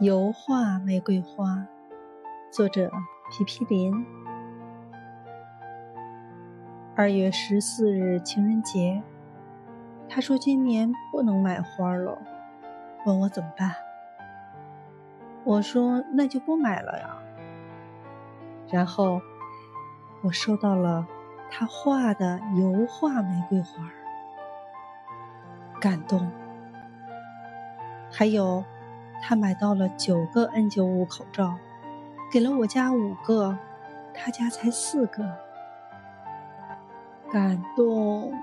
油画玫瑰花，作者皮皮林。二月十四日情人节，他说今年不能买花了，问我怎么办。我说那就不买了呀。然后我收到了他画的油画玫瑰花，感动。还有。他买到了九个 N95 口罩，给了我家五个，他家才四个，感动。